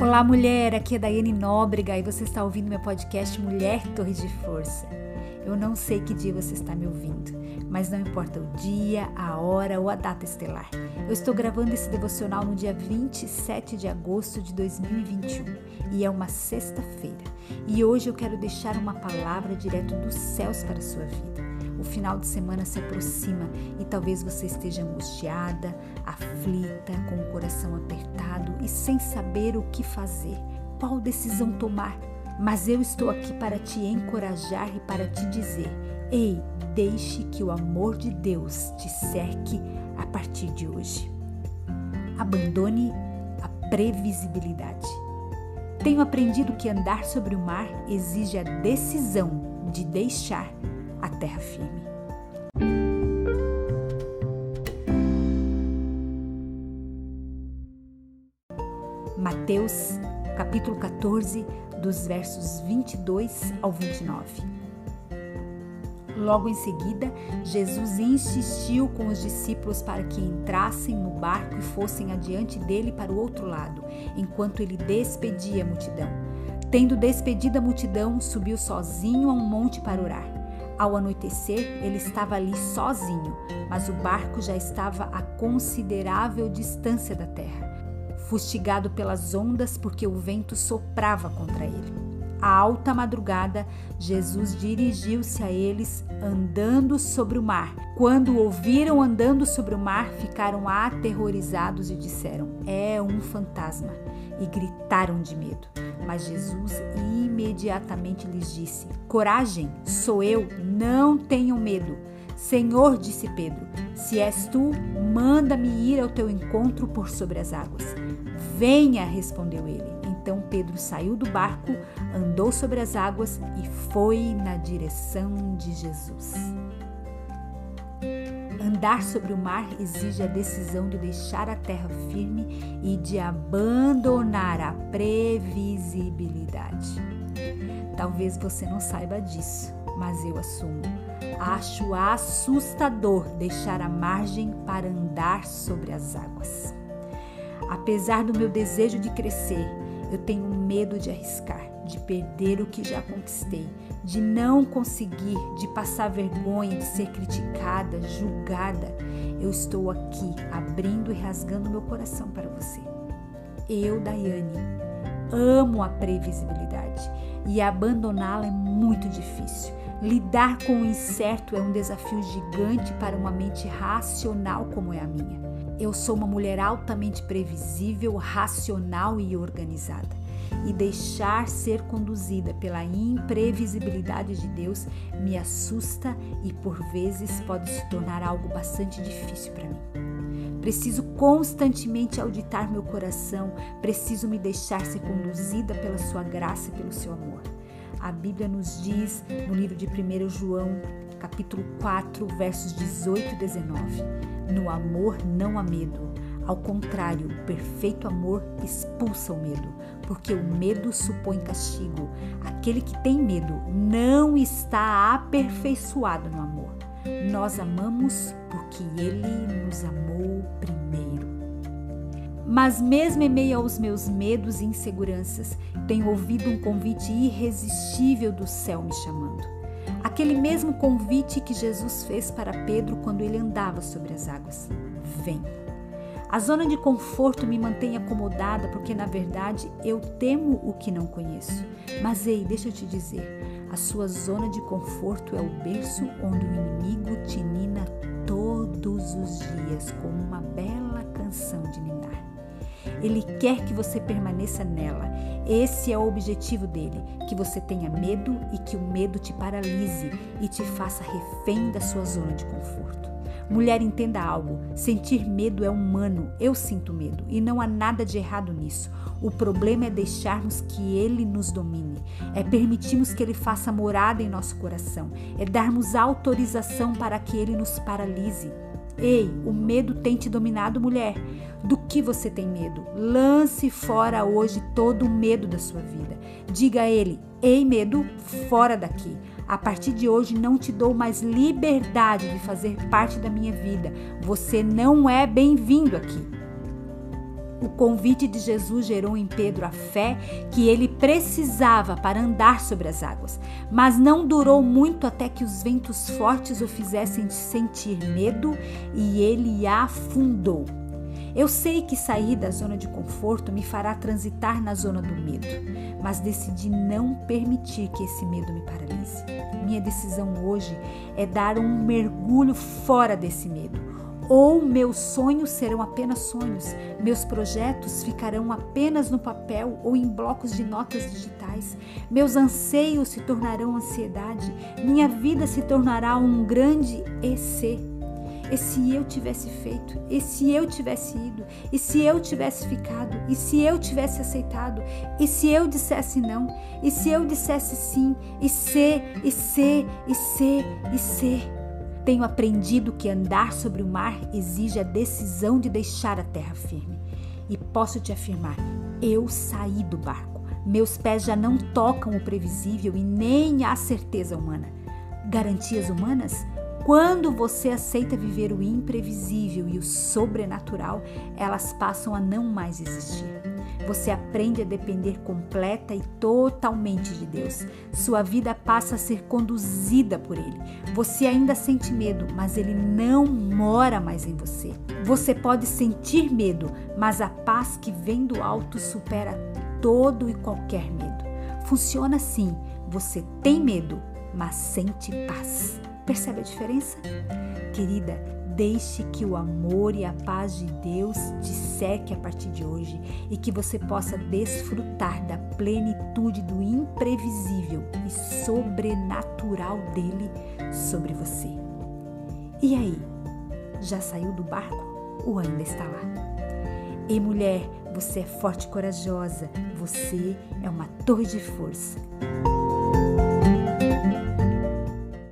Olá, mulher. Aqui é Daiane Nóbrega e você está ouvindo meu podcast Mulher Torre de Força. Eu não sei que dia você está me ouvindo, mas não importa o dia, a hora ou a data estelar. Eu estou gravando esse devocional no dia 27 de agosto de 2021 e é uma sexta-feira. E hoje eu quero deixar uma palavra direto dos céus para a sua vida. O final de semana se aproxima e talvez você esteja angustiada, aflita, com o coração apertado e sem saber o que fazer, qual decisão tomar. Mas eu estou aqui para te encorajar e para te dizer: ei, deixe que o amor de Deus te cerque a partir de hoje. Abandone a previsibilidade. Tenho aprendido que andar sobre o mar exige a decisão de deixar a terra firme. Mateus, capítulo 14, dos versos 22 ao 29. Logo em seguida, Jesus insistiu com os discípulos para que entrassem no barco e fossem adiante dele para o outro lado, enquanto ele despedia a multidão. Tendo despedido a multidão, subiu sozinho a um monte para orar. Ao anoitecer, ele estava ali sozinho, mas o barco já estava a considerável distância da terra, fustigado pelas ondas porque o vento soprava contra ele. À alta madrugada, Jesus dirigiu-se a eles andando sobre o mar. Quando ouviram andando sobre o mar, ficaram aterrorizados e disseram: É um fantasma, e gritaram de medo. Mas Jesus imediatamente lhes disse: Coragem, sou eu, não tenham medo. Senhor, disse Pedro, se és tu, manda-me ir ao teu encontro por sobre as águas. Venha, respondeu ele. Então Pedro saiu do barco, andou sobre as águas e foi na direção de Jesus. Andar sobre o mar exige a decisão de deixar a terra firme e de abandonar a previsibilidade. Talvez você não saiba disso, mas eu assumo. Acho assustador deixar a margem para andar sobre as águas. Apesar do meu desejo de crescer, eu tenho medo de arriscar, de perder o que já conquistei, de não conseguir, de passar vergonha, de ser criticada, julgada. Eu estou aqui abrindo e rasgando meu coração para você. Eu, Daiane, amo a previsibilidade e abandoná-la é muito difícil. Lidar com o incerto é um desafio gigante para uma mente racional como é a minha. Eu sou uma mulher altamente previsível, racional e organizada e deixar ser conduzida pela imprevisibilidade de Deus me assusta e por vezes pode se tornar algo bastante difícil para mim. Preciso constantemente auditar meu coração, preciso me deixar ser conduzida pela sua graça e pelo seu amor. A Bíblia nos diz no livro de 1 João, capítulo 4, versos 18 e 19: No amor não há medo ao contrário, o perfeito amor expulsa o medo, porque o medo supõe castigo. Aquele que tem medo não está aperfeiçoado no amor. Nós amamos porque ele nos amou primeiro. Mas, mesmo em meio aos meus medos e inseguranças, tenho ouvido um convite irresistível do céu me chamando. Aquele mesmo convite que Jesus fez para Pedro quando ele andava sobre as águas: Vem. A zona de conforto me mantém acomodada porque, na verdade, eu temo o que não conheço. Mas ei, deixa eu te dizer: a sua zona de conforto é o berço onde o inimigo te nina todos os dias com uma bela canção de ninar. Ele quer que você permaneça nela. Esse é o objetivo dele: que você tenha medo e que o medo te paralise e te faça refém da sua zona de conforto. Mulher, entenda algo: sentir medo é humano. Eu sinto medo e não há nada de errado nisso. O problema é deixarmos que ele nos domine, é permitirmos que ele faça morada em nosso coração, é darmos autorização para que ele nos paralise. Ei, o medo tem te dominado, mulher. Do que você tem medo? Lance fora hoje todo o medo da sua vida. Diga a ele: Ei, medo, fora daqui. A partir de hoje não te dou mais liberdade de fazer parte da minha vida. Você não é bem-vindo aqui. O convite de Jesus gerou em Pedro a fé que ele precisava para andar sobre as águas, mas não durou muito até que os ventos fortes o fizessem sentir medo e ele afundou. Eu sei que sair da zona de conforto me fará transitar na zona do medo, mas decidi não permitir que esse medo me paralise. Minha decisão hoje é dar um mergulho fora desse medo. Ou meus sonhos serão apenas sonhos, meus projetos ficarão apenas no papel ou em blocos de notas digitais, meus anseios se tornarão ansiedade, minha vida se tornará um grande EC e se eu tivesse feito? E se eu tivesse ido? E se eu tivesse ficado? E se eu tivesse aceitado? E se eu dissesse não? E se eu dissesse sim? E se, e se, e se, e se? Tenho aprendido que andar sobre o mar exige a decisão de deixar a terra firme. E posso te afirmar, eu saí do barco. Meus pés já não tocam o previsível e nem a certeza humana. Garantias humanas? Quando você aceita viver o imprevisível e o sobrenatural, elas passam a não mais existir. Você aprende a depender completa e totalmente de Deus. Sua vida passa a ser conduzida por Ele. Você ainda sente medo, mas Ele não mora mais em você. Você pode sentir medo, mas a paz que vem do alto supera todo e qualquer medo. Funciona assim: você tem medo, mas sente paz. Percebe a diferença? Querida, deixe que o amor e a paz de Deus te seque a partir de hoje e que você possa desfrutar da plenitude do imprevisível e sobrenatural dele sobre você. E aí, já saiu do barco ou ainda está lá? E mulher, você é forte e corajosa, você é uma torre de força